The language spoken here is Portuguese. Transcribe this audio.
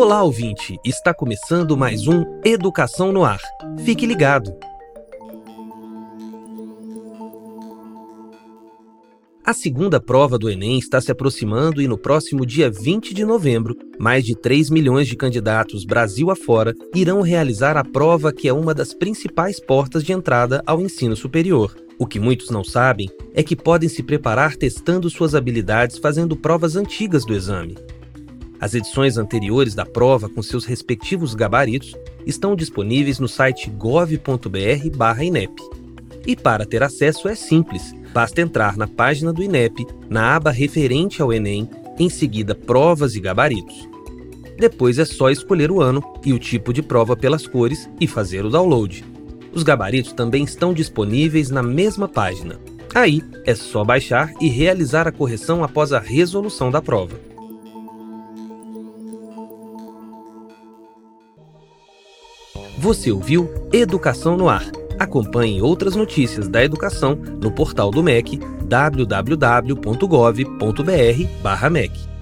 Olá, ouvinte! Está começando mais um Educação no Ar. Fique ligado! A segunda prova do Enem está se aproximando e no próximo dia 20 de novembro, mais de 3 milhões de candidatos Brasil afora irão realizar a prova que é uma das principais portas de entrada ao ensino superior. O que muitos não sabem é que podem se preparar testando suas habilidades fazendo provas antigas do exame. As edições anteriores da prova, com seus respectivos gabaritos, estão disponíveis no site gov.br/inep. E para ter acesso é simples, basta entrar na página do INEP, na aba referente ao Enem, em seguida Provas e Gabaritos. Depois é só escolher o ano e o tipo de prova pelas cores e fazer o download. Os gabaritos também estão disponíveis na mesma página. Aí é só baixar e realizar a correção após a resolução da prova. Você ouviu Educação no Ar. Acompanhe outras notícias da educação no portal do MEC www.gov.br/mec.